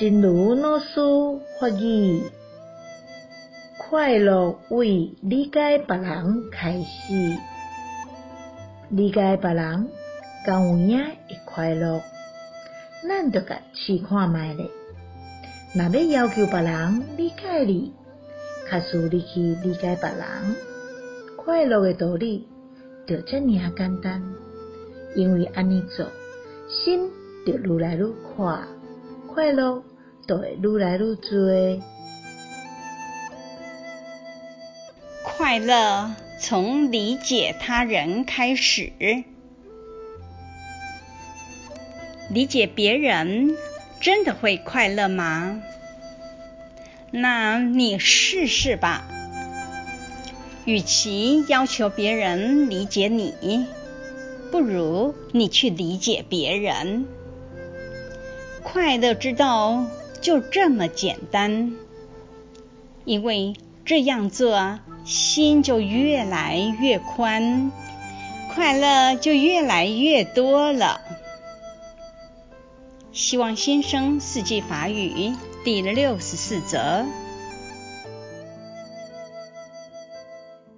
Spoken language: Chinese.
真如老师发语，快乐为理解别人开始，理解别人，敢有影会快乐。咱着甲试看觅咧，若要要求别人理解你，假使你去理解别人，快乐的道理就遮尔啊简单。因为安尼做，心就愈来愈快，快乐就会愈来愈多。快乐从理解他人开始，理解别人真的会快乐吗？那你试试吧。与其要求别人理解你，不如你去理解别人。快乐之道就这么简单，因为这样做，心就越来越宽，快乐就越来越多了。希望新生四季法语第六十四则。